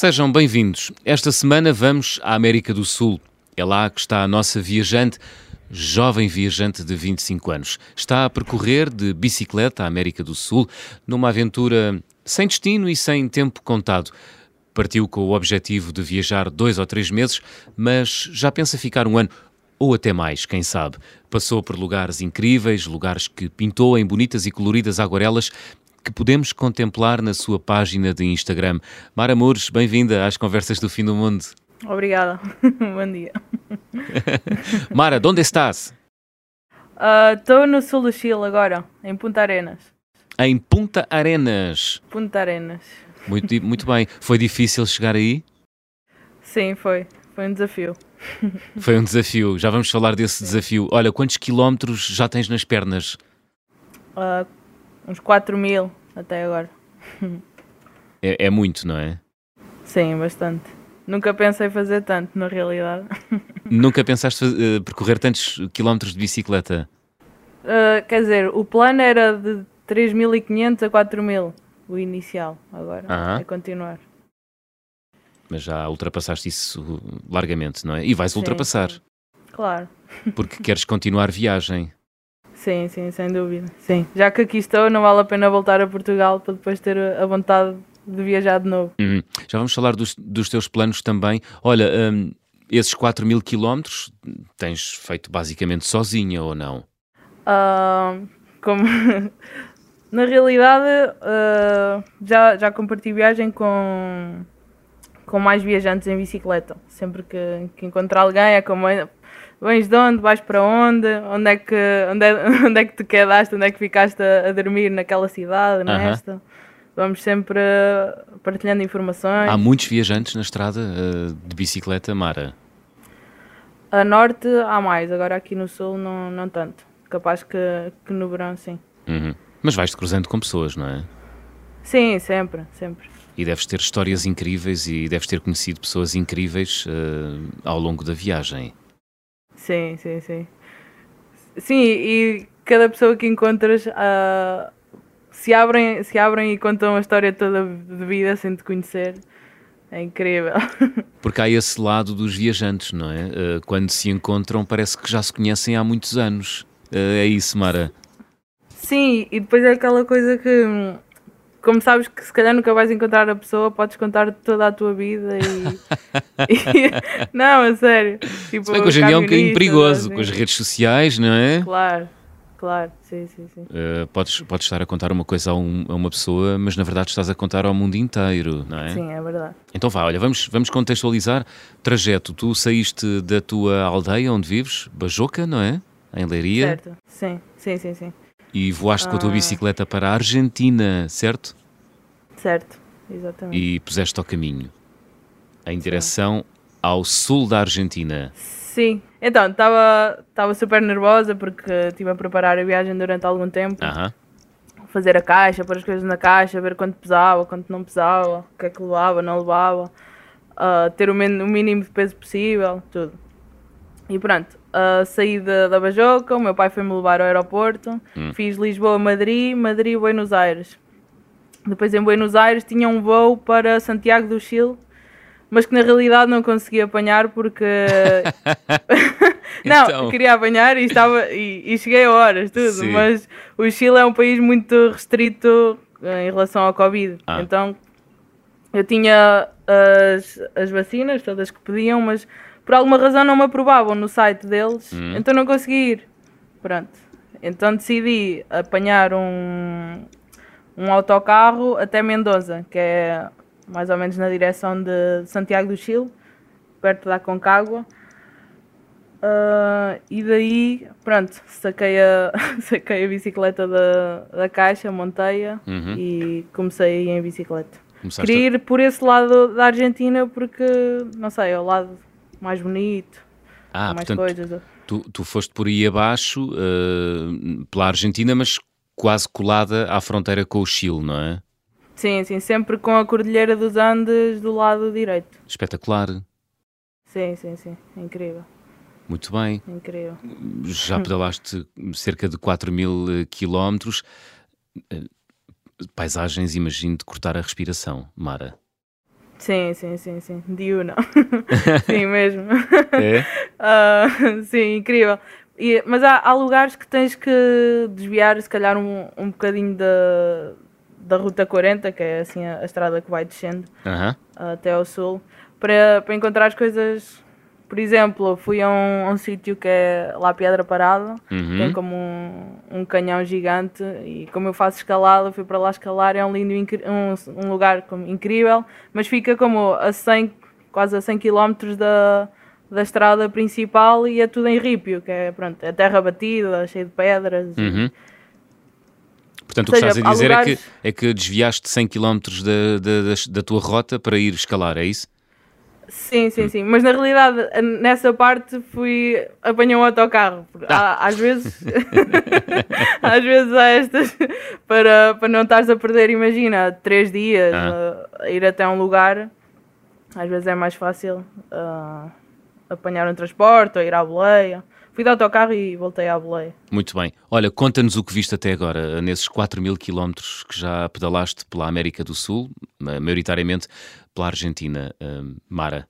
Sejam bem-vindos. Esta semana vamos à América do Sul. É lá que está a nossa viajante, jovem viajante de 25 anos. Está a percorrer de bicicleta a América do Sul numa aventura sem destino e sem tempo contado. Partiu com o objetivo de viajar dois ou três meses, mas já pensa ficar um ano ou até mais, quem sabe. Passou por lugares incríveis, lugares que pintou em bonitas e coloridas aguarelas que podemos contemplar na sua página de Instagram. Mara Mures, bem-vinda às Conversas do Fim do Mundo. Obrigada. Bom dia. Mara, onde estás? Estou uh, no sul do Chile agora, em Punta Arenas. Em Punta Arenas. Punta Arenas. Muito, muito bem. Foi difícil chegar aí? Sim, foi. Foi um desafio. Foi um desafio. Já vamos falar desse desafio. Olha, quantos quilómetros já tens nas pernas? Uh, uns 4 mil até agora. É, é, muito, não é? Sim, bastante. Nunca pensei fazer tanto, na realidade. Nunca pensaste uh, percorrer tantos quilómetros de bicicleta? Uh, quer dizer, o plano era de 3.500 a 4.000, o inicial. Agora -huh. é continuar. Mas já ultrapassaste isso largamente, não é? E vais sim, ultrapassar. Sim. Claro. Porque queres continuar viagem. Sim, sim, sem dúvida. Sim. Já que aqui estou, não vale a pena voltar a Portugal para depois ter a vontade de viajar de novo. Uhum. Já vamos falar dos, dos teus planos também. Olha, um, esses 4 mil quilómetros tens feito basicamente sozinha ou não? Uh, como... Na realidade, uh, já, já compartilhei viagem com, com mais viajantes em bicicleta. Sempre que, que encontrar alguém é como vens de onde, vais para onde, onde é que, onde é, onde é que te quedaste, onde é que ficaste a, a dormir naquela cidade, nesta. Vamos sempre partilhando informações. Há muitos viajantes na estrada uh, de bicicleta, Mara? A norte há mais, agora aqui no sul não, não tanto. Capaz que, que no verão sim. Uhum. Mas vais-te cruzando com pessoas, não é? Sim, sempre, sempre. E deves ter histórias incríveis e deves ter conhecido pessoas incríveis uh, ao longo da viagem. Sim, sim, sim. Sim, e cada pessoa que encontras uh, se, abrem, se abrem e contam a história toda de vida sem te conhecer. É incrível. Porque há esse lado dos viajantes, não é? Uh, quando se encontram, parece que já se conhecem há muitos anos. Uh, é isso, Mara? Sim, e depois é aquela coisa que hum, como sabes que se calhar nunca vais encontrar a pessoa, podes contar toda a tua vida e. e... não, a sério. Tipo, se bem que hoje em dia é um bocadinho perigoso assim. com as redes sociais, não é? Claro, claro, sim, sim, sim. Uh, podes, podes estar a contar uma coisa a, um, a, uma pessoa, mas na verdade estás a contar ao mundo inteiro, não é? Sim, é verdade. Então vá, olha, vamos, vamos contextualizar. Trajeto, tu saíste da tua aldeia onde vives, Bajoca, não é? Em Leiria. Certo, sim, sim, sim, sim. E voaste ah. com a tua ah. bicicleta para a Argentina, certo? Certo, exatamente. E puseste ao caminho, em direção ao sul da Argentina. Sim, então estava super nervosa porque estive a preparar a viagem durante algum tempo. Uh -huh. Fazer a caixa, pôr as coisas na caixa, ver quanto pesava, quanto não pesava, o que é que levava, não levava, uh, ter o, o mínimo de peso possível, tudo. E pronto, uh, saí da, da Bajoca, o meu pai foi-me levar ao aeroporto, hum. fiz Lisboa-Madrid, Madrid-Buenos Aires. Depois em Buenos Aires tinha um voo para Santiago do Chile, mas que na realidade não consegui apanhar porque não, então... queria apanhar e estava e, e cheguei a horas, tudo, Sim. mas o Chile é um país muito restrito eh, em relação ao Covid. Ah. Então eu tinha as, as vacinas, todas que pediam, mas por alguma razão não me aprovavam no site deles, hum. então não consegui ir. Pronto. Então decidi apanhar um, um autocarro até Mendoza, que é mais ou menos na direção de Santiago do Chile, perto da Concagua. Uh, e daí, pronto, saquei a, saquei a bicicleta da, da caixa, montei-a uhum. e comecei a ir em bicicleta. Começaste Queria ir por esse lado da Argentina porque, não sei, é o lado mais bonito. Ah, mais portanto, coisas. Tu, tu foste por aí abaixo, uh, pela Argentina, mas quase colada à fronteira com o Chile, não é? Sim, sim, sempre com a Cordilheira dos Andes do lado direito. Espetacular. Sim, sim, sim, incrível. Muito bem. Incrível. Já pedalaste cerca de 4 mil eh, quilómetros. Eh, paisagens, imagino, de cortar a respiração, Mara. Sim, sim, sim, sim. Diurna. sim, mesmo. É? Uh, sim, incrível. E, mas há, há, lugares que tens que desviar, se calhar, um, um bocadinho da, da Ruta 40, que é assim a, a estrada que vai descendo uh -huh. até ao sul, para, para encontrar as coisas por exemplo, fui a um, um sítio que é lá Pedra Parada, uhum. tem como um, um, canhão gigante e como eu faço escalada, fui para lá escalar, é um lindo, um, um lugar como, incrível, mas fica como a 100, quase a 100 km da, da estrada principal e é tudo em rípio, que é, pronto, é terra batida, cheia de pedras. Uhum. Portanto, o que estás a dizer lugares... é, que, é que desviaste 100 km da, da, da tua rota para ir escalar, é isso? Sim, sim, sim. Mas na realidade, nessa parte fui apanhar um autocarro. Ah. Às vezes, às vezes há estas para, para não estares a perder, imagina, três dias ah. ir até um lugar. Às vezes é mais fácil uh, apanhar um transporte ou ir à boleia. Fui de autocarro e voltei à boleia. Muito bem. Olha, conta-nos o que viste até agora, nesses 4 mil quilómetros que já pedalaste pela América do Sul, maioritariamente pela Argentina, uh, Mara.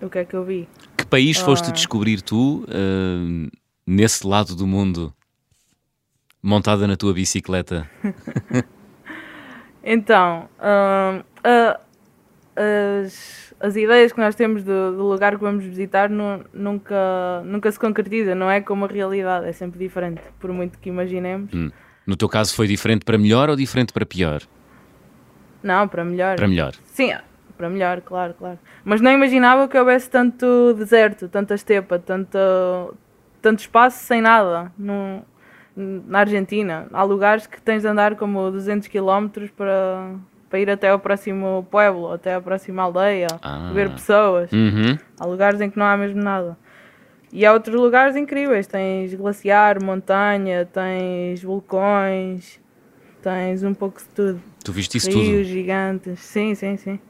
O que é que eu vi? Que país foste ah. descobrir tu uh, nesse lado do mundo, montada na tua bicicleta? então, uh, as, as ideias que nós temos do, do lugar que vamos visitar não, nunca, nunca se concretizam, não é como a realidade, é sempre diferente, por muito que imaginemos. Hum. No teu caso foi diferente para melhor ou diferente para pior? Não, para melhor. Para melhor. Sim, para melhor, claro, claro. Mas não imaginava que houvesse tanto deserto, tanta estepa, tanto, tanto espaço sem nada no, na Argentina. Há lugares que tens de andar como 200 km para, para ir até ao próximo pueblo, até à próxima aldeia, ah. ver pessoas. Uhum. Há lugares em que não há mesmo nada. E há outros lugares incríveis. Tens glaciar, montanha, tens vulcões, tens um pouco de tudo. Tu viste isso Rios tudo? Rios gigantes. Sim, sim, sim.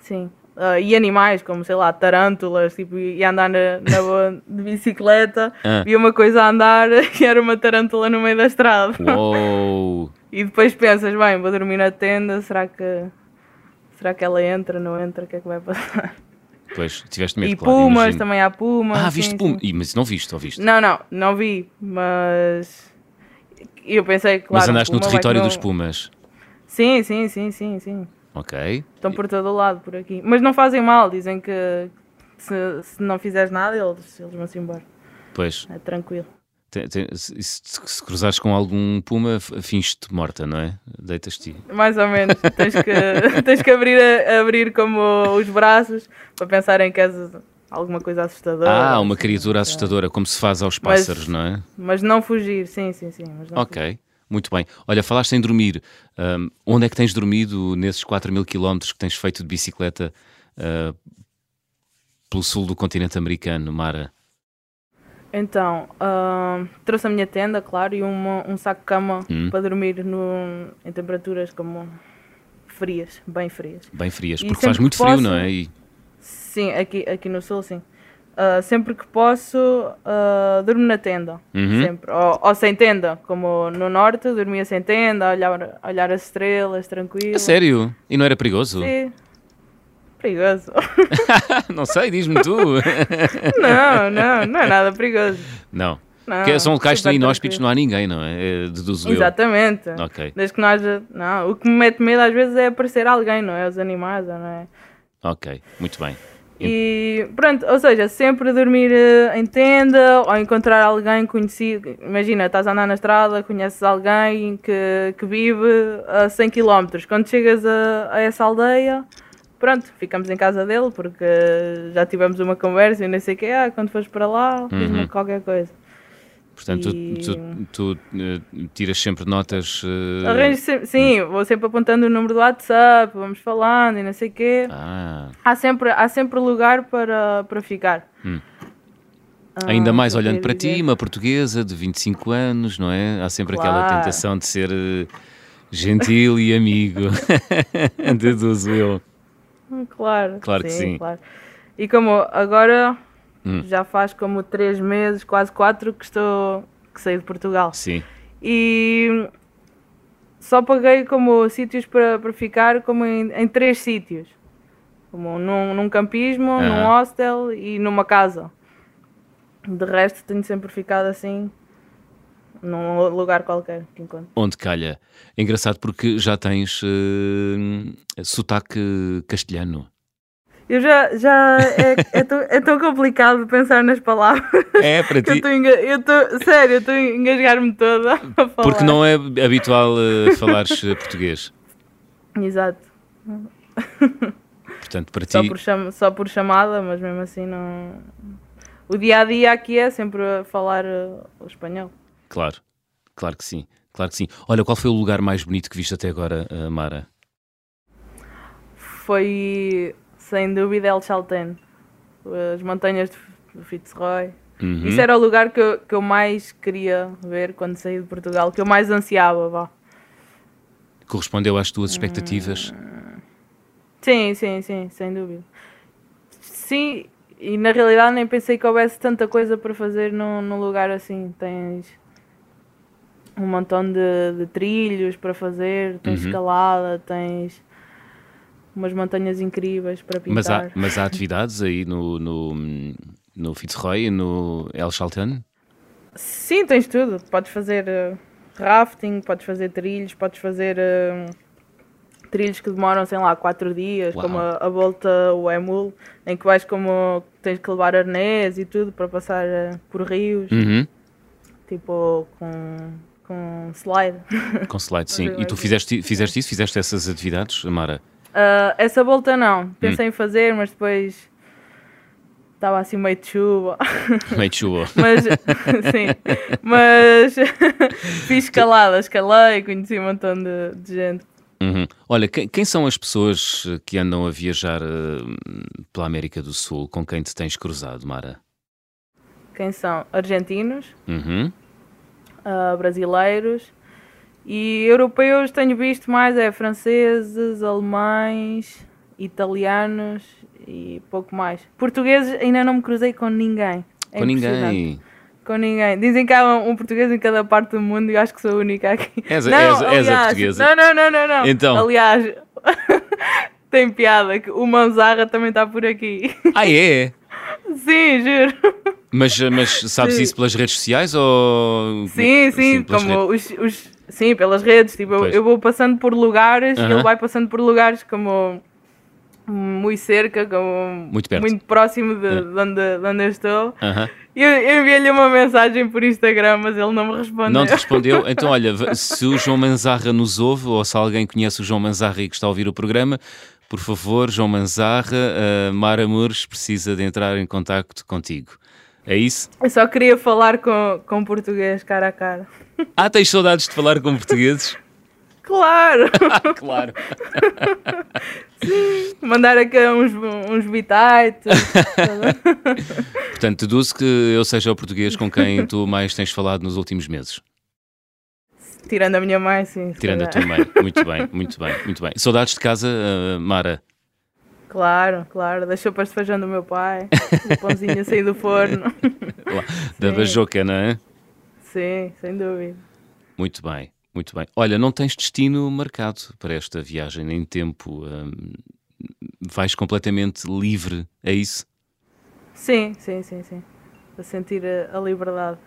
Sim. Uh, e animais, como sei lá, tarântulas, tipo, ia andar na, na boa de bicicleta, ah. vi uma coisa a andar e era uma tarântula no meio da estrada. Uou. e depois pensas, bem, vou dormir na tenda, será que será que ela entra, não entra, o que é que vai passar? Pois, tiveste medo, E claro, pumas, imagino. também há pumas. Ah, viste pumas? Mas não viste, ou viste? Não, não, não vi, mas eu pensei, claro... Mas andaste no território dos pumas? Sim, sim, sim, sim, sim. Ok. Estão por todo o lado, por aqui. Mas não fazem mal, dizem que se, se não fizeres nada, eles, eles vão-se embora. Pois. É tranquilo. Tem, tem, se, se, cruzares com algum puma, finges-te morta, não é? Deitas-te. Mais ou menos. tens que, tens que abrir, abrir como os braços para pensarem que és alguma coisa assustadora. Ah, uma criatura assustadora, como se faz aos pássaros, mas, não é? Mas não fugir, sim, sim, sim. ok. Fugir. Muito bem. Olha, falaste em dormir. Um, onde é que tens dormido nesses 4 mil quilómetros que tens feito de bicicleta uh, pelo sul do continente americano, Mara? Então, uh, trouxe a minha tenda, claro, e uma, um saco de cama hum. para dormir no, em temperaturas como frias, bem frias. Bem frias, porque faz muito frio, não é? E... Sim, aqui, aqui no sul, sim. Uh, sempre que posso, uh, durmo na tenda. Uhum. Sempre. Ou, ou, sem tenda, como no norte, dormia sem tenda, olhar, olhar as estrelas, tranquilo. É sério? E não era perigoso? Sim. Perigoso. não sei, diz-me tu. não, não, não é nada perigoso. Não. não que são locais tão inóspitos, não há ninguém, não é? é deduzo Exatamente. Eu. Ok. Desde que não haja. Não, o que me mete medo às vezes é aparecer alguém, não é? Os animais, não é? Ok, muito bem. E pronto, ou seja, sempre dormir eh, em tenda ou encontrar alguém conhecido. Imagina, estás a andar na estrada, conheces alguém que, que vive a 100 km. Quando chegas a, a essa aldeia, pronto, ficamos em casa dele porque já tivemos uma conversa e nem sei o que, ah, quando fores para lá, diz-me uhum. qualquer coisa. Portanto, e... tu, tu, tu uh, tiras sempre notas. Uh... Arranjo sempre, sim, vou sempre apontando o número do WhatsApp, vamos falando e não sei o quê. Ah. Há, sempre, há sempre lugar para, para ficar. Hum. Ah, Ainda mais olhando para dizer. ti, uma portuguesa de 25 anos, não é? Há sempre claro. aquela tentação de ser uh, gentil e amigo. Deduzo eu. Claro, claro sim, que sim. Claro. E como agora Hum. Já faz como três meses, quase quatro, que estou que saí de Portugal. Sim. E só paguei como sítios para, para ficar como em, em três sítios. Como num, num campismo, num hostel e numa casa. De resto tenho sempre ficado assim num lugar qualquer que encontro. Onde calha. É engraçado porque já tens uh, sotaque castelhano. Eu já, já é, é, tão, é tão complicado pensar nas palavras. É, para ti. Eu estou, sério, eu estou a engasgar-me toda a falar. Porque não é habitual uh, falares eh, português. Exato. Portanto, para só ti... Por cham... Só por chamada, mas mesmo assim não... O dia-a-dia -dia aqui é sempre falar uh, o espanhol. Claro, claro que sim, claro que sim. Olha, qual foi o lugar mais bonito que viste até agora, uh, Mara? Foi sem dúvida El Chaltén, as montanhas do Fitzroy. Uhum. Isso era o lugar que eu, que eu mais queria ver quando saí de Portugal, que eu mais ansiava. Vá. Correspondeu às tuas expectativas? Hum... Sim, sim, sim, sem dúvida. Sim, e na realidade nem pensei que houvesse tanta coisa para fazer num, num lugar assim. Tens um montão de, de trilhos para fazer, tens uhum. escalada, tens umas montanhas incríveis para pintar. Mas há, mas há atividades aí no, no, no Fitzroy e no El Chaltén? Sim, tens tudo. Podes fazer uh, rafting, podes fazer trilhos, podes fazer uh, trilhos que demoram, sei lá, 4 dias, Uau. como a, a, volta o Emul, em que vais como tens que levar arnés e tudo para passar uh, por rios. Uhum. Tipo com com slide. Com slide, sim. e tu fizeste, fizeste isso? Fizeste essas atividades, Mara? Uh, essa volta não. Pensei hum. em fazer, mas depois estava assim meio de chuva. Meio de chuva. mas, sim. Mas fiz escalada, escalei, conheci um montão de, de gente. Uhum. Olha, quem, quem, são as pessoas que andam a viajar uh, pela América do Sul com quem te tens cruzado, Mara? Quem são? Argentinos, uhum. uh, brasileiros, e europeus tenho visto mais é franceses, alemães, italianos e pouco mais. Portugueses ainda não me cruzei com ninguém. É com ninguém. Com ninguém. Dizem que há um, um, português em cada parte do mundo e eu acho que sou a única aqui. És, não, és, aliás, és a portuguesa. Não, não, não, não, não. Então. Aliás, tem piada que o Manzarra também está por aqui. Ah, é? Sim, juro. Mas, mas sabes sim. isso pelas redes sociais ou. Sim, sim, como os, os Sim, pelas redes. Tipo, eu, eu, vou passando por lugares, uh -huh. ele vai passando por lugares como muito cerca, como muito, perto. muito próximo de, uh -huh. de, onde, de onde eu estou. Uh -huh. Eu, eu enviei-lhe uma mensagem por Instagram, mas ele não me respondeu. Não te respondeu? Então, olha, se o João Manzarra nos ouve, ou se alguém conhece o João Manzarra e que está a ouvir o programa, por favor, João Manzarra, uh, Mara Mures precisa de entrar em contato contigo. É isso? Eu só queria falar com, com português cara a cara. Ah, tens saudades de falar com portugueses? Claro! claro! Sim, mandar aqui uns, uns bitites. Portanto, deduzo que eu seja o português com quem tu mais tens falado nos últimos meses. Tirando a minha mãe, sim. Tirando a tua mãe. Muito bem, muito bem, muito bem. Saudades de casa, uh, Mara? Claro, claro. Da sopa de feijão do meu pai. o pãozinho a sair do forno. da bajoca, não é? Sim, sem dúvida. Muito bem, muito bem. Olha, não tens destino marcado para esta viagem, nem tempo. Hum, vais completamente livre, é isso? Sim, sim, sim, sim. A sentir a, a liberdade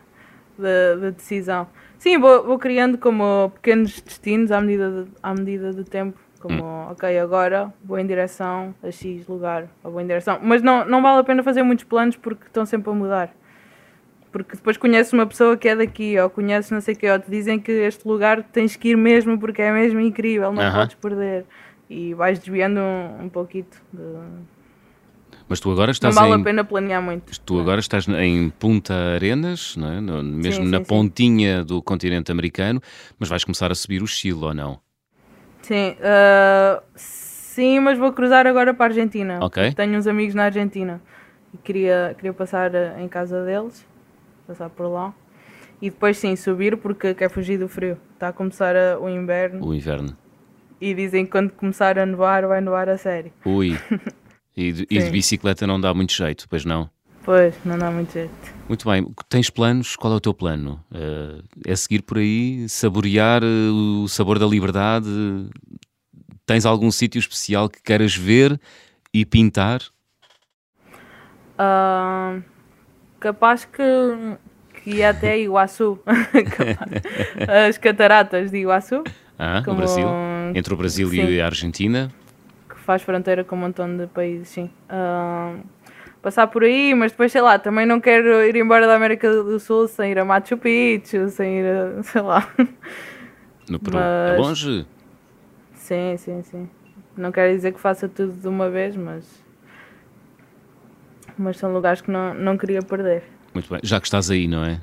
da de, de decisão. Sim, vou, vou criando como pequenos destinos à medida de, à medida do tempo como, hum. ok, agora vou em direção a X lugar, ou vou em direção. Mas não, não vale a pena fazer muitos planos porque estão sempre a mudar. Porque depois conheces uma pessoa que é daqui, ou conheces não sei o que, ou te dizem que este lugar tens que ir mesmo porque é mesmo incrível, não uh -huh. podes perder. E vais desviando um, um pouquinho de... Mas tu agora estás Não vale em... a pena planear muito. Tu agora estás em Punta Arenas, é? no, mesmo sim, na sim, pontinha sim. do continente americano, mas vais começar a subir o Chile ou não? Sim, uh, sim, mas vou cruzar agora para a Argentina. Tenho uns amigos na Argentina e queria, queria passar ah, em casa deles, passar por lá. E depois sim, subir porque quer fugir do frio. Está a começar a, o inverno. O inverno. E dizem que quando começar a nevar, vai nevar a sério. Ui. E de, e de, bicicleta não dá muito jeito, pois não? Pois, não dá muito jeito. Muito bem. Tens planos? Qual é o teu plano? Uh, é seguir por aí, saborear uh, o sabor da liberdade? Tens algum sítio especial que queiras ver e pintar? Uh, capaz que, que ia até Iguaçu. As cataratas de Iguaçu. Ah, no Brasil? Entre o Brasil sim, e a Argentina? Que faz fronteira com um montão de países, sim. Uh, passar por aí, mas depois, sei lá, também não quero ir embora da América do Sul sem ir a Machu Picchu, sem ir a, sei lá. No Peru? Mas... É longe? Sim, sim, sim. Não quero dizer que faça tudo de uma vez, mas mas são lugares que não, não queria perder. Muito bem, já que estás aí, não é?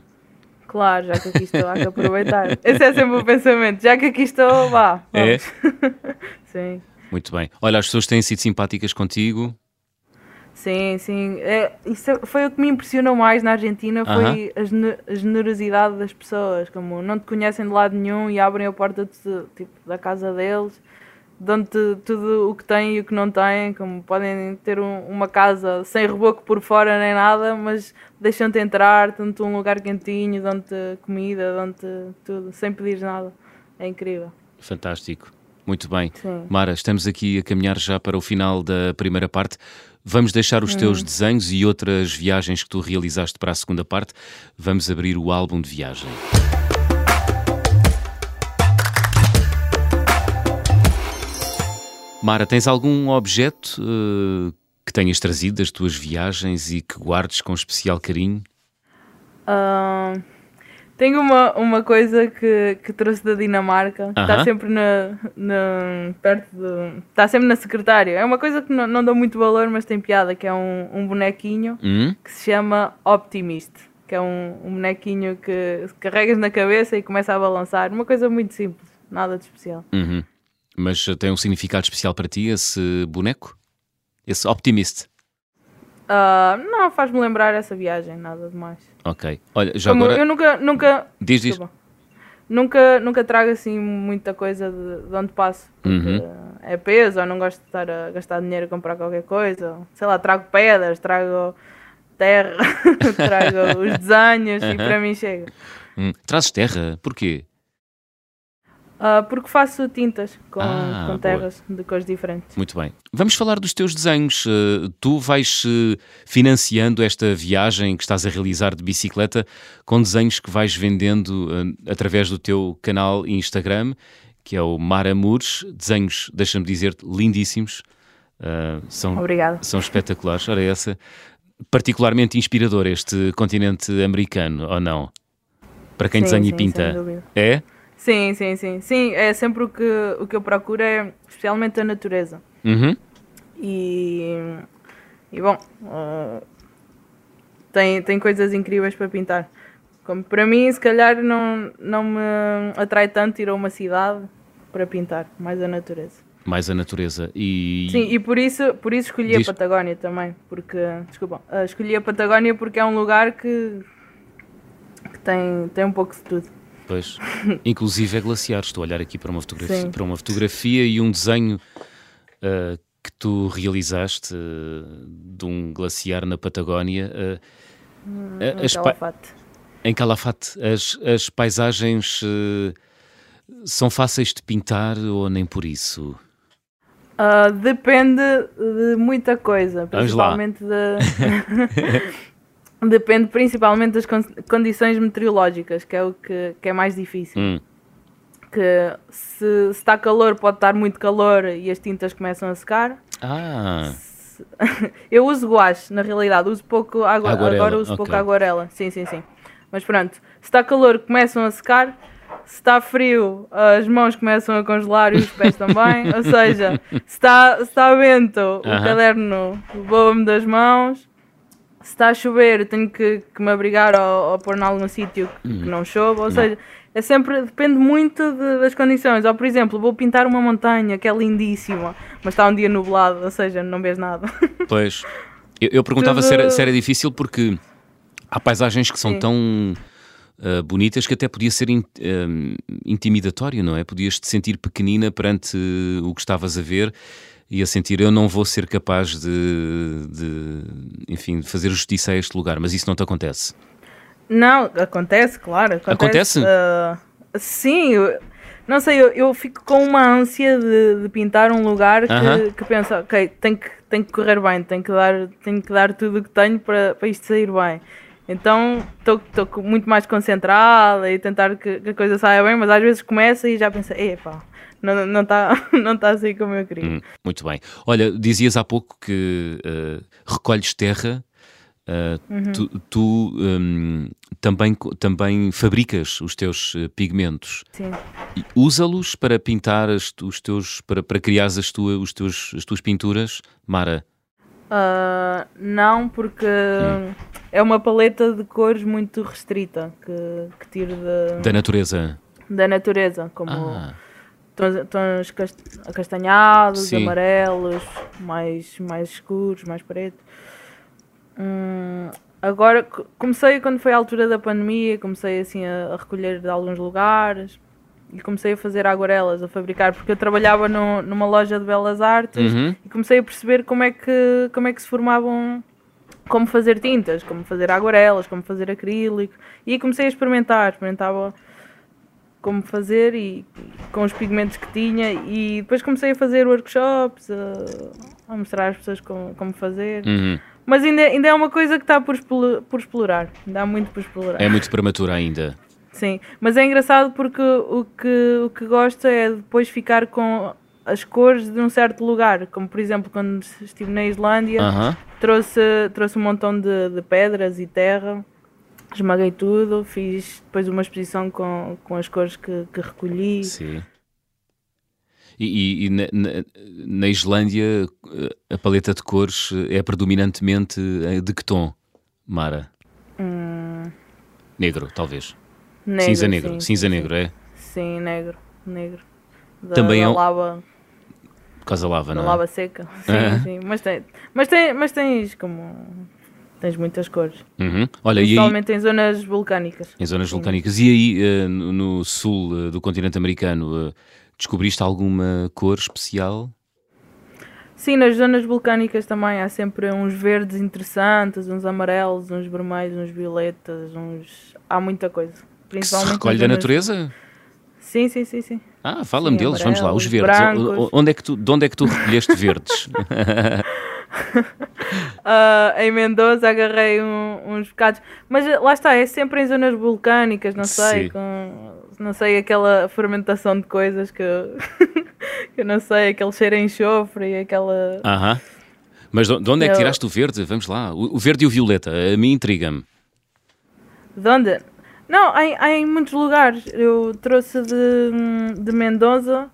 Claro, já que aqui estou, há que aproveitar. Esse é sempre o pensamento, já que aqui estou, vá. É? sim. Muito bem. Olha, as pessoas têm sido simpáticas contigo? Sim, sim. É, isso foi o que me impressionou mais na Argentina, foi a, generosidade das pessoas, como não te conhecem de lado nenhum e abrem a porta de, tipo, da casa deles dão-te tudo o que têm e o que não têm, como podem ter um, uma casa sem reboco por fora nem nada, mas deixam-te entrar, dão-te um lugar quentinho, dão-te comida, dão-te tudo, sem pedir nada. É incrível. Fantástico. Muito bem. Sim. Mara, estamos aqui a caminhar já para o final da primeira parte. Vamos deixar os teus hum. desenhos e outras viagens que tu realizaste para a segunda parte. Vamos abrir o álbum de viagem. Mara, tens algum objeto uh, que tenhas trazido das tuas viagens e que guardes com especial carinho? Uh, tenho uma, uma coisa que, que trouxe da Dinamarca, uh -huh. está sempre na, na, perto de, está sempre na secretária. É uma coisa que não, não dou muito valor, mas tem piada, que é um, um bonequinho -huh. que se chama Optimist, que é um, um bonequinho que carregas na cabeça e começa a balançar. Uma coisa muito simples, nada de especial. -huh. Mas tem um significado especial para ti esse boneco? Esse Optimist? Uh, não, faz-me lembrar essa viagem, nada demais. Ok. Olha, já Como agora... Eu nunca... nunca... Diz, diz. Nunca, nunca trago assim muita coisa de, de onde passo. Uhum. É peso, ou não gosto de estar a gastar dinheiro a comprar qualquer coisa. Sei lá, trago pedras, trago terra, trago os desenhos uhum. e para mim chega. Hum. Trazes terra? Porquê? Uh, porque faço tintas com, ah, com terras boa. de cores diferentes. Muito bem. Vamos falar dos teus desenhos. Uh, tu vais uh, financiando esta viagem que estás a realizar de bicicleta com desenhos que vais vendendo através do teu canal Instagram, que é o Maramures. Desenhos, deixa-me dizer-te, lindíssimos. são, Obrigada. São espetaculares. Ora, essa. Particularmente inspirador este continente americano, ou não? Para quem sim, desenha sim, e pinta. É? Sim, sim, sim. Sim, é sempre o que, o que eu procuro, é especialmente a natureza. Uhum. E, e bom, uh, tem, tem coisas incríveis para pintar. Como para mim, se calhar não, não me atrai tanto ir a uma cidade para pintar, mais a natureza. Mais a natureza. E... Sim, e por isso, por isso escolhi Diz... a Patagónia também. Porque, desculpa, uh, escolhi a Patagónia porque é um lugar que, que tem, tem um pouco de tudo. Pois. Inclusive é glaciar. Estou a olhar aqui para uma fotografia, para uma fotografia e um desenho uh, que tu realizaste uh, de um glaciar na Patagónia. Uh, hum, em Calafate. Em Calafate. As, as paisagens são fáceis de pintar ou nem por isso? Depende de muita coisa, principalmente de. Depende principalmente das condições meteorológicas, que é o que, que é mais difícil. Hum. Que se, se, está calor, pode estar muito calor e as tintas começam a secar. Ah. Se, eu uso guache, na realidade, uso pouco água, aguarela. agora uso okay. pouco aguarela. Sim, sim, sim. Mas pronto, se está calor, começam a secar. Se está frio, as mãos começam a congelar e os pés também. Ou seja, se está, se está vento, uh -huh. o caderno voa-me das mãos se está a chover, tenho que, que me abrigar ou, ou pôr em algum sítio que, que, não chove, ou não. seja, é sempre, depende muito de, das condições. Ou, por exemplo, vou pintar uma montanha que é lindíssima, mas está um dia nublado, ou seja, não vês nada. Pois, eu, eu perguntava Tudo... se, era, se era difícil porque há paisagens que são Sim. tão uh, bonitas que até podia ser in, uh, intimidatório, não é? Podias te sentir pequenina perante uh, o que estavas a ver e a sentir eu não vou ser capaz de, de enfim, de fazer justiça a este lugar, mas isso não te acontece? Não, acontece, claro. Acontece? acontece? Uh, sim, eu, não sei, eu, eu, fico com uma ânsia de, de pintar um lugar que, uh -huh. que penso, ok, tem que, tem que correr bem, tem que dar, tem que dar tudo o que tenho para, para isto sair bem. Então estou muito mais concentrada e tentar que, que, a coisa saia bem, mas às vezes começa e já pensa, epá, não está não tá, não tá assim como eu queria. Hum, muito bem. Olha, dizias há pouco que uh, recolhes terra Uh, uhum. Tu, tu um, também, também fabricas os teus uh, pigmentos. Sim. Usa-los para pintar as, os teus, para, para criar as, tua, os teus, as tuas pinturas, Mara? Uh, não, porque hum. é uma paleta de cores muito restrita que, que tiro de, da natureza. Da natureza, como ah. Tons, acastanhados, Sim. amarelos, mais, mais escuros, mais pretos. Hum, agora comecei quando foi a altura da pandemia, comecei assim a, a, recolher de alguns lugares e comecei a fazer aguarelas, a fabricar, porque eu trabalhava no, numa loja de belas artes uhum. e comecei a perceber como é que como é que se formavam como fazer tintas, como fazer aguarelas, como fazer acrílico e comecei a experimentar, experimentava como fazer e com os pigmentos que tinha e depois comecei a fazer workshops, a, a mostrar às pessoas como, como fazer. Uhum. Mas ainda, ainda é uma coisa que está por, por explorar. Ainda há muito por explorar. É muito prematura ainda. Sim, mas é engraçado porque o que, o que gosto é depois ficar com as cores de um certo lugar. Como por exemplo, quando estive na Islândia, uh -huh. trouxe, trouxe um montão de, de pedras e terra esmaguei tudo, fiz depois uma exposição com, com as cores que, que recolhi. Sim. E, e, e na, na, Islândia a paleta de cores é predominantemente eh, de que tom, Mara? Hum... Negro, talvez. Negro, Cinza negro, sim, cinza sim, negro, é? Sim, negro, negro. Da, Também da é um... lava. Por causa da lava, não é? lava seca. Sim, ah. sim. Mas, tem, mas, tem, mas tens como tens muitas cores. Uhum. Olha, Principalmente aí, em zonas vulcânicas. Em zonas Sim. vulcânicas. E aí, uh, no sul uh, do continente americano, uh, Descobriste alguma cor especial? Sim, nas zonas vulcânicas também há sempre uns verdes interessantes, uns amarelos, uns vermelhos, uns violetas, uns. Há muita coisa. Principalmente que se recolhe da natureza? Sim, sim, sim, sim. Ah, fala-me deles, vamos lá, os verdes. Brancos. Onde é que tu, de onde é que tu recolheste verdes? uh, em Mendoza agarrei um, uns bocados, mas lá está, é sempre em zonas vulcânicas, não sei, com, não sei, aquela fermentação de coisas que, que eu não sei, aquele cheiro a enxofre e aquela. Aham. Uh -huh. Mas de onde é que tiraste o verde? Vamos lá, o verde e o violeta, a mim intriga-me. De onde? Não, há, há em muitos lugares. Eu trouxe de, de Mendoza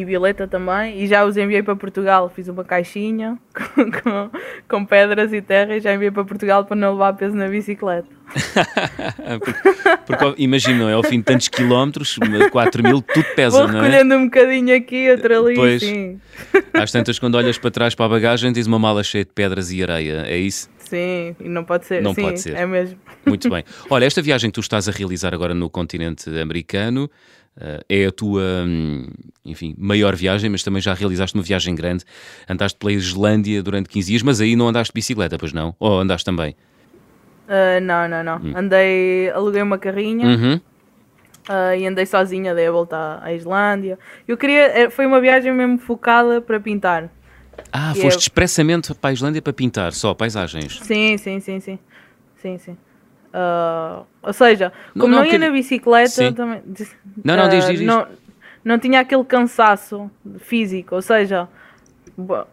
e Violeta também, e já os enviei para Portugal. Fiz uma caixinha com, com, com, pedras e terra e já enviei para Portugal para não levar peso na bicicleta. porque, porque imagina, é ao fim de tantos quilómetros, 4 mil, tudo pesa, Vou não é? recolhendo um bocadinho aqui, outro ali, pois, sim. Às tantas, quando olhas para trás para a bagagem, tens uma mala cheia de pedras e areia, é isso? Sim, e não pode ser. Não sim, pode ser. É mesmo. Muito bem. Olha, esta viagem que tu estás a realizar agora no continente americano é a tua, hum, enfim, maior viagem, mas também já realizaste uma viagem grande. Andaste pela Islândia durante 15 dias, mas aí não andaste de bicicleta, pois não? Ou andaste também? Uh, não, não, não. Hum. Andei, aluguei uma carrinha. Uhum. Uh, e andei sozinha, dei a volta à Islândia. Eu queria, foi uma viagem mesmo focada para pintar. Ah, e foste eu... expressamente para a Islândia para pintar só paisagens? Sim, sim, sim, sim. Sim, sim. Uh, ou seja, como não, não, não ia que... na bicicleta, sim. também. Não, não, uh, diz, diz. Não, não tinha aquele cansaço físico, ou seja,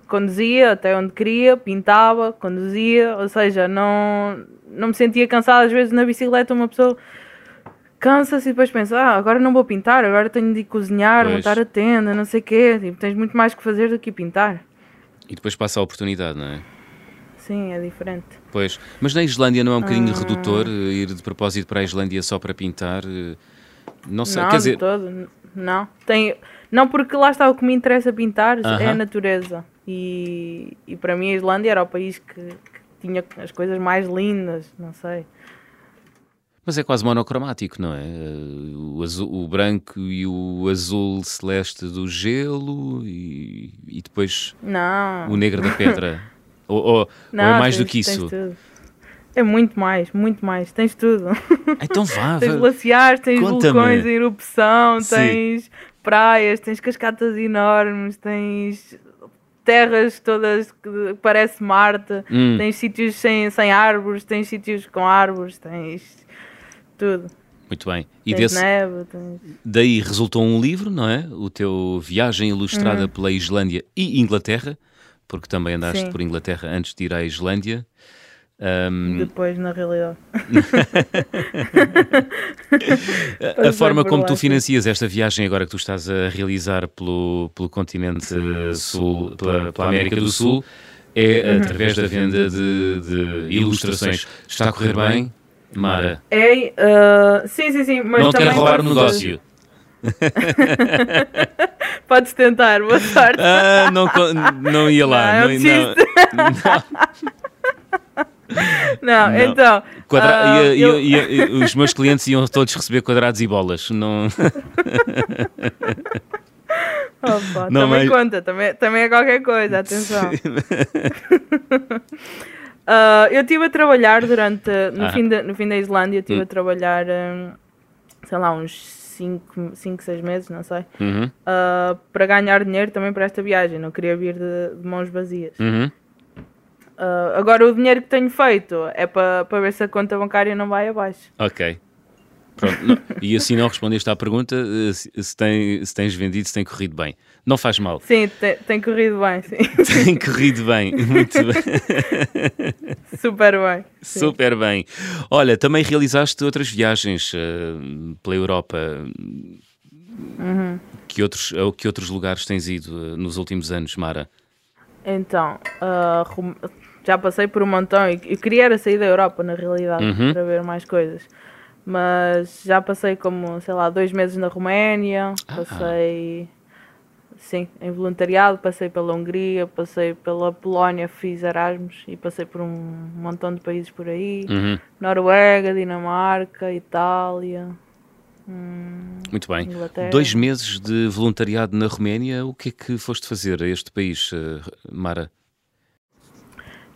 conduzia até onde queria, pintava, conduzia, ou seja, não, não me sentia cansada. Às vezes na bicicleta uma pessoa cansa-se e depois pensa, ah, agora não vou pintar, agora tenho de cozinhar, pois. montar a tenda, não sei o quê. Tipo, tens muito mais que fazer do que pintar. E depois passa a oportunidade, não é? Sim, é diferente. Pois, mas na Islândia não é um bocadinho ah. redutor eh, ir de propósito para a Islândia só para pintar? Eh, não sei, não, quer dizer... todo. Não, tem... não, porque lá está o que me interessa pintar uh -huh. é a natureza. E, e para mim a Islândia era o país que, que tinha as coisas mais lindas, não sei. Mas é quase monocromático, não é? O, azul, o branco e o azul celeste do gelo e, e depois não. o negro da pedra. Ou, ou, não, ou é mais tens, do que isso? É muito mais, muito mais. Tens tudo. Então vá. tens glaciares, tens vulcões em erupção, Sim. tens praias, tens cascatas enormes, tens terras todas que parece Marte, hum. tens sítios sem, sem árvores, tens sítios com árvores, tens tudo. Muito bem. E tens desse, neve, tens... daí resultou um livro, não é? O teu Viagem Ilustrada uhum. pela Islândia e Inglaterra, porque também andaste Sim. por Inglaterra antes de ir à Islândia. Um... Depois, na realidade. a forma como tu financias esta viagem agora que tu estás a realizar pelo, pelo continente sul, pela, pela América do Sul, é uhum. através da venda de, de, ilustrações. Está a correr bem, Mara? É, uh, sim, sim, sim. Mas Não quero roubar o negócio. Podes tentar, boa sorte. Ah, não, não ia lá. Não, não, não, não. Não, então. Quadra... Uh, eu... os meus clientes iam todos receber quadrados e bolas. Não. Opa, não, também mas... conta, também, também é qualquer coisa, atenção. uh, eu estive a trabalhar durante. No, ah. fim, de, no fim da Islândia, estive hum. a trabalhar, um, sei lá, uns 5, 6 meses, não sei, uhum. uh, para ganhar dinheiro também para esta viagem. Não queria vir de, de mãos vazias. Uhum. Uh, agora o dinheiro que tenho feito é para pa ver se a conta bancária não vai abaixo. Ok. Pronto, e assim não respondeste à pergunta eh, se, se, tem, se tens vendido, se tem corrido bem. Não faz mal. Sim, tem, tem corrido bem, sim. Tem corrido bem, muito bem. Super bem. Sim. Super bem. Olha, também realizaste outras viagens uh, pela Europa. Uhum. Que, outros, que outros lugares tens ido uh, nos últimos anos, Mara? Então, uh, já passei por um montão e eu queria era sair da Europa, na realidade, uhum. para ver mais coisas. Mas já passei como, sei lá, dois meses na Roménia, ah. passei, sim, em voluntariado, passei pela Hungria, passei pela Polónia, fiz Erasmus e passei por um montão de países por aí. Uhum. Noruega, Dinamarca, Itália, Hum, Muito bem. Inglaterra. Dois meses de voluntariado na Roménia, o que é que foste fazer a este país, eh, Mara?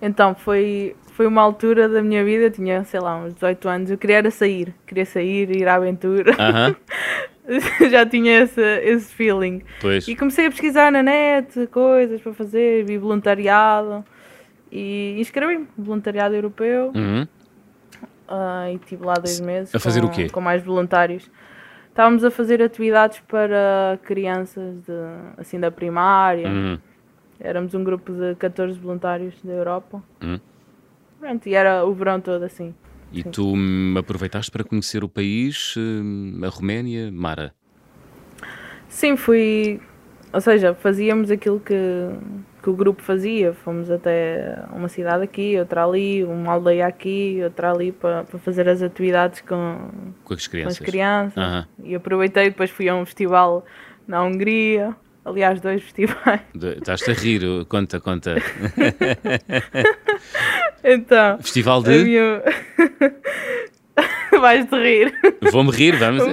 Então, foi, foi uma altura da minha vida, eu tinha, sei lá, uns 18 anos, eu queria era sair, queria sair, ir à aventura. Uh -huh. Já tinha esse, esse feeling. Pois. E comecei a pesquisar na net coisas para fazer, vi voluntariado e inscrevi-me, voluntariado europeu. Uhum. Uh, e estive lá dois meses. A fazer com, o quê? Com mais voluntários. Estávamos a fazer atividades para crianças de, assim da primária. Uhum. Éramos um grupo de 14 voluntários da Europa. Uhum. Pronto, e era o verão todo assim. E Sim. tu hum, aproveitaste para conhecer o país, hum, a Roménia, Mara? Sim, fui. Ou seja, fazíamos aquilo que, que o grupo fazia. Fomos até uma cidade aqui, outra ali, uma aldeia aqui, outra ali, para, para fazer as atividades com, com as crianças. Com as crianças. E aproveitei, depois fui a um festival na Hungria. Aliás, dois festivais. Estás-te a rir, conta, conta. então. Festival de. Minha... Vais-te rir. Vou-me rir, vamos.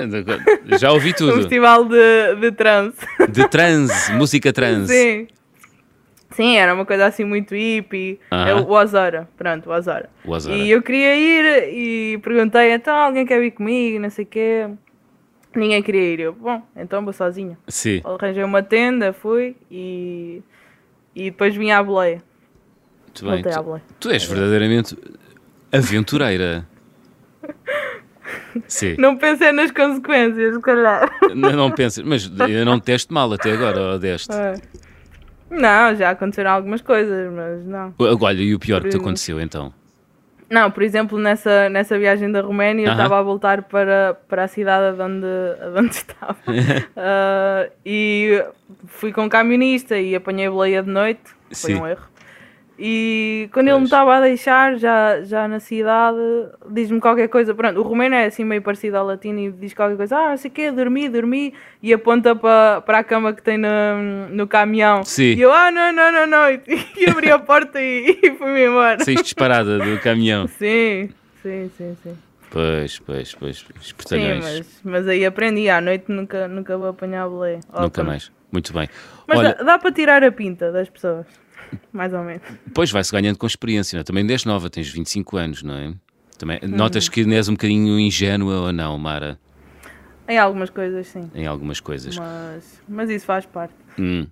Já ouvi tudo. Um festival de, de trance. De trance, música trance. Sim. Sim, era uma coisa assim muito hippie. Uh -huh. É o Ozora, pronto, o Ozora. o Ozora. E eu queria ir e perguntei, então alguém quer vir comigo, não sei o quê. Ninguém queria ir. Eu, bom, então vou sozinha. Sim. Arranjei uma tenda, fui e, e depois vim à boleia. Muito bem. Tu, à boleia. tu és verdadeiramente aventureira. Sim. Não pensei nas consequências, se calhar. Não, não pensas, mas eu não teste mal até agora, ou deste? É. Não, já aconteceram algumas coisas, mas não. Olha, e o pior por que te aconteceu então? Não, por exemplo, nessa, nessa viagem da Roménia, uh -huh. eu estava a voltar para, para a cidade onde, onde estava. uh, e fui com um camionista e apanhei boleia de noite. Foi Sim. um erro. E quando pois. ele me estava a deixar, já, já na cidade, diz-me qualquer coisa. Pronto, o romeno é assim meio parecido ao latino e diz qualquer coisa, ah, não sei o quê, dormi, dormi, e aponta para, para a cama que tem no, no caminhão. Sim. E eu, ah, não, não, não, não, e, e abri a porta e, e fui-me embora. Saíste disparada do caminhão. Sim, sim, sim, sim. Pois, pois, pois, espertalhões. Sim, mas, mas aí aprendi, à noite nunca, nunca vou apanhar a boleia. Nunca mais, muito bem. Mas Olha... dá, dá para tirar a pinta das pessoas. mais ou menos. Pois vai-se ganhando com experiência, não? É? também desde nova, tens 25 anos, não é? Também, uhum. Notas que és um bocadinho ingênua ou não, Mara? Em algumas coisas, sim. Em algumas coisas. Mas, mas isso faz parte. Hum.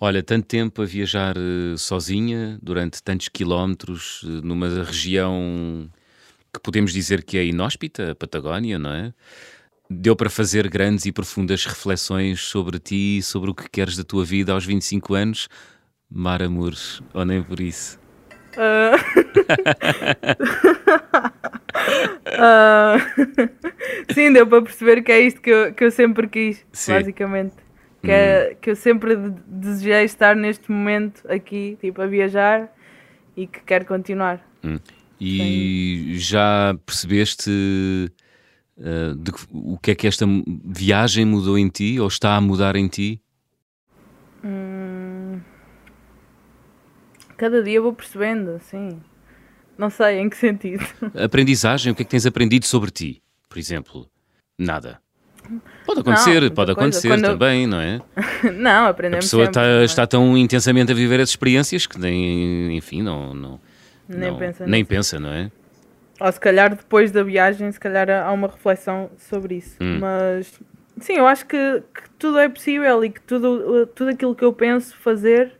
Olha, tanto tempo a viajar uh, sozinha, durante tantos quilómetros, uh, numa região que podemos dizer que é inóspita, a Patagónia, não é? Deu para fazer grandes e profundas reflexões sobre ti e sobre o que queres da tua vida aos 25 anos, Mara Mures, ou nem por isso? Uh... uh... Sim, deu para perceber que é isto que eu, que eu sempre quis, Sim. basicamente. Que, é, hum. que eu sempre desejei estar neste momento aqui, tipo, a viajar e que quero continuar. Hum. E Sim. já percebeste uh, de, o que é que esta viagem mudou em ti ou está a mudar em ti? Hum, cada dia vou percebendo, sim. Não sei em que sentido. Aprendizagem, o que é que tens aprendido sobre ti, por exemplo? Nada. Pode acontecer, não, pode acontecer Quando... também, não é? não, aprendemos A pessoa sempre, está, está, tão intensamente a viver as experiências que nem, enfim, não, não, nem, não, pensa, nem pensa, não é? Ou se calhar depois da viagem, se calhar há uma reflexão sobre isso. Hum. Mas sim, eu acho que, que, tudo é possível e que tudo, tudo aquilo que eu penso fazer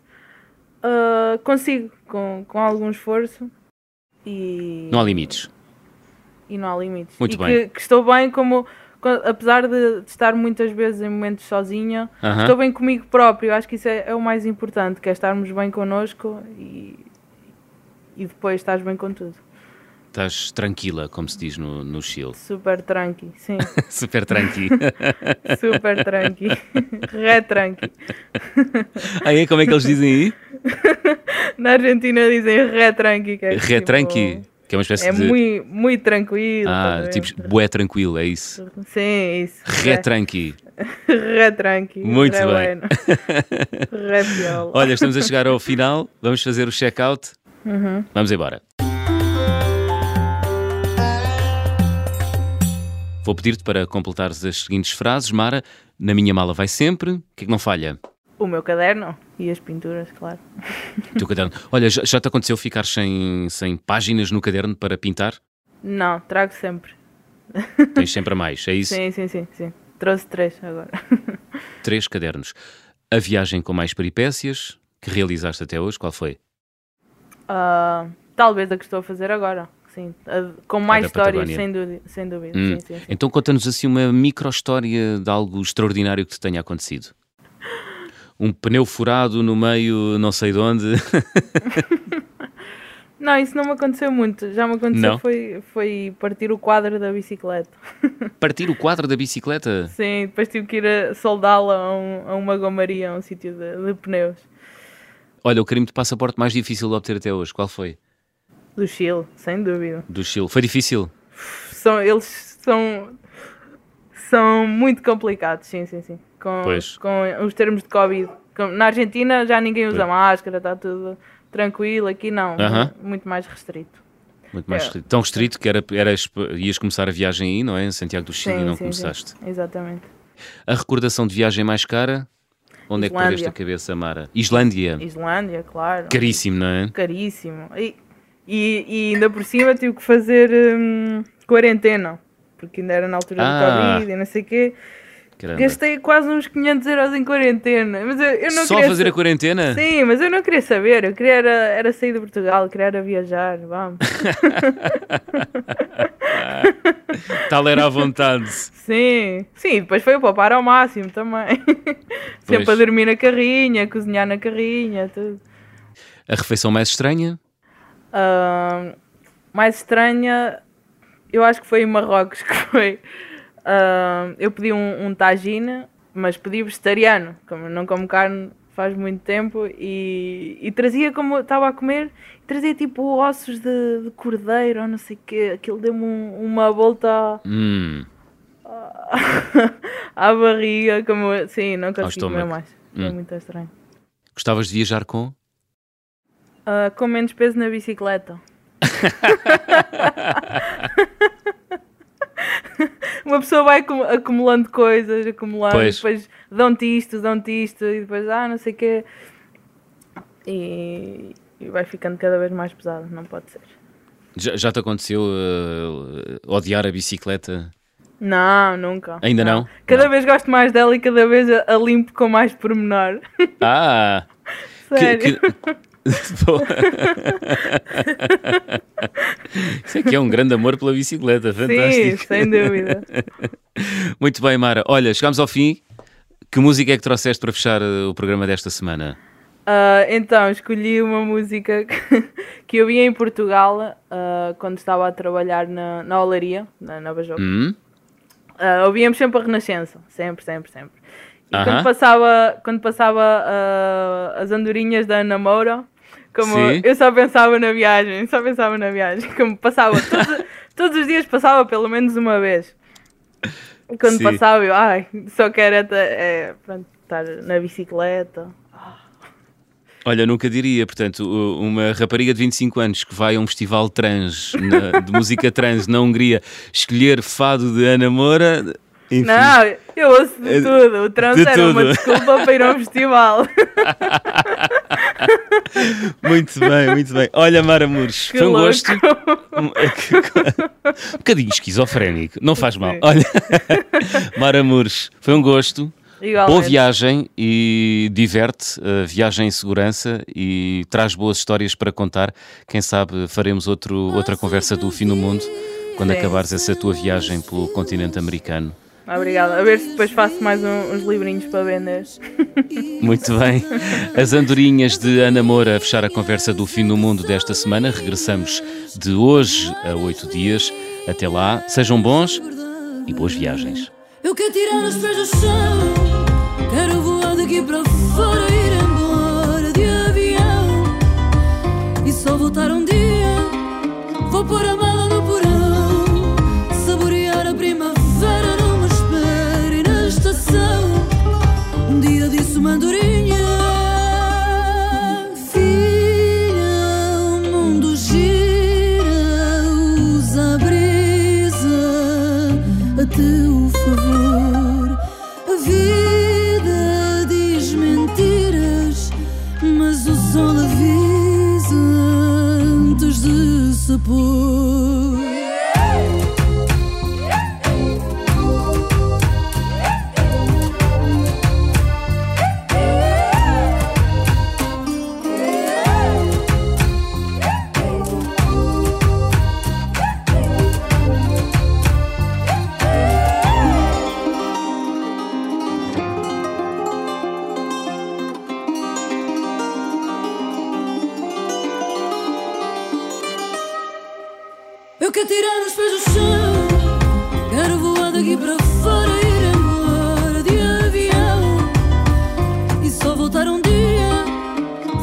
uh, consigo com, com algum esforço. E... Não há limites. E não há limites. Muito e bem. Que, que estou bem como apesar de, estar muitas vezes em momentos sozinha, uh -huh. estou bem comigo próprio. Acho que isso é, é, o mais importante, que é estarmos bem connosco e, e depois estás bem com tudo. Estás tranquila, como se diz no, no Chile. Super tranqui, sim. Super tranqui. Super tranqui. Ré tranqui. Aí, como é que eles dizem aí? Na Argentina dizem ré tranqui. Que é ré tipo, tranqui? Que é uma espécie é de... muito, muito tranquilo. Ah, tipo, bué tranquilo, é isso? Sim, isso. Ré tranqui. Ré tranqui. Muito ré bem. Bueno. Olha, estamos a chegar ao final. Vamos fazer o check-out. Uhum. Vamos embora. Vou pedir-te para completares as seguintes frases. Mara, na minha mala vai sempre. O que é que não falha? O meu caderno e as pinturas, claro. O teu caderno. Olha, já, já te aconteceu ficar sem, sem páginas no caderno para pintar? Não, trago sempre. Tens sempre a mais, é isso? Sim, sim, sim. sim. Trouxe três agora. Três cadernos. A viagem com mais peripécias que realizaste até hoje, qual foi? Uh, talvez a que estou a fazer agora. Sim, com mais histórias, sem dúvida. Sem dúvida. Hum. Sim, sim, sim. Então conta-nos assim uma micro-história de algo extraordinário que te tenha acontecido. Um pneu furado no meio, não sei de onde. não, isso não me aconteceu muito. Já me aconteceu foi, foi partir o quadro da bicicleta. Partir o quadro da bicicleta? Sim, depois tive que ir soldá-la a, um, a, uma gomaria, a um sítio de, de pneus. Olha, o crime de passaporte mais difícil de obter até hoje, qual foi? Do Chile, sem dúvida. Do Chile. Foi difícil? São, eles são, são muito complicados, sim, sim, sim. Com, pois. com os termos de Covid. Na Argentina já ninguém usa pois. máscara, está tudo tranquilo. Aqui não, uh -huh. muito mais restrito. Muito mais é. restrito. Tão restrito que era, era, ias começar a viagem aí, não é? Em Santiago do Chile sim, e não sim, começaste. Sim. Exatamente. A recordação de viagem mais cara? Onde Islândia. é que perdeste a cabeça, Mara? Islândia. Islândia, claro. Caríssimo, não é? Caríssimo. E, e, e ainda por cima tive que fazer hum, quarentena, porque ainda era na altura ah. do Covid e não sei o quê. Gastei quase uns 500 euros em quarentena. Mas eu, eu não Só queria fazer a quarentena? Sim, mas eu não queria saber. Eu queria era, era sair de Portugal, queria era viajar. Vamos. Tal era à vontade. Sim, sim, depois foi poupar ao máximo também. Sempre a dormir na carrinha, cozinhar na carrinha, tudo. A refeição mais estranha? Uh, mais estranha, eu acho que foi em Marrocos que foi. Uh, eu pedi um, um tagine, mas pedi vegetariano, como não como carne faz muito tempo, e, e trazia como estava a comer, trazia tipo ossos de, de cordeiro ou não sei o que, aquilo deu-me um, uma volta hum. à barriga, como sim, não consegui comer mais. Hum. muito estranho. Gostavas de viajar com? Uh, com menos peso na bicicleta. Uma pessoa vai acumulando coisas, acumulando, pois. depois dão-te isto, dão-te isto, e depois, ah, não sei o quê. e, e vai ficando cada vez mais pesado, não pode ser. Já, já te aconteceu uh, odiar a bicicleta? Não, nunca. Ainda não? não? Cada não. vez gosto mais dela e cada vez a, a limpo com mais pormenor. Ah! Sério? Que, que... Isso aqui é um grande amor pela bicicleta, fantástico. Sim, sem dúvida. Muito bem, Mara. Olha, chegamos ao fim. Que música é que trouxeste para fechar eh, o programa desta semana? Uh, então, escolhi uma música que, que eu vi em Portugal uh, quando estava a trabalhar na, na olaria, na Nova Jogo. Hum? Uh, ouvíamos sempre a Renascença, sempre, sempre, sempre. E uh -huh. quando passava, quando passava as andorinhas da Ana Moura, como Sim. eu só pensava na viagem, só pensava na viagem, como passava todos, todos os dias passava pelo menos uma vez. E quando Sim. passava eu, ai, só quero é, é, pronto, estar na bicicleta. Olha, nunca diria, portanto, uma rapariga de 25 anos que vai a um festival trans, na, de música trans na Hungria, escolher fado de Ana Moura. Enfim. Não, eu ouço de tudo. O trans de era tudo. uma desculpa para ir a um festival. muito bem, muito bem. Olha, Mara Mures, foi um louco. gosto. Um, bocadinho esquizofrénico, não faz mal. Olha, Mara Mures, foi um gosto. Igualmente. Boa viagem e diverte, uh, viagem em segurança e traz boas histórias para contar. Quem sabe faremos outro, outra conversa do fim do mundo quando acabares essa tua viagem pelo continente americano. Obrigada. A ver se depois faço mais um, uns livrinhos para vender. Muito bem. As andorinhas de Ana Moura a fechar a conversa do fim do mundo desta semana. Regressamos de hoje a oito dias. Até lá, sejam bons e boas viagens. Eu quero tirar os pés do chão, quero voar daqui para fora, ir embora de avião e só voltar um dia. Vou pôr a mala bu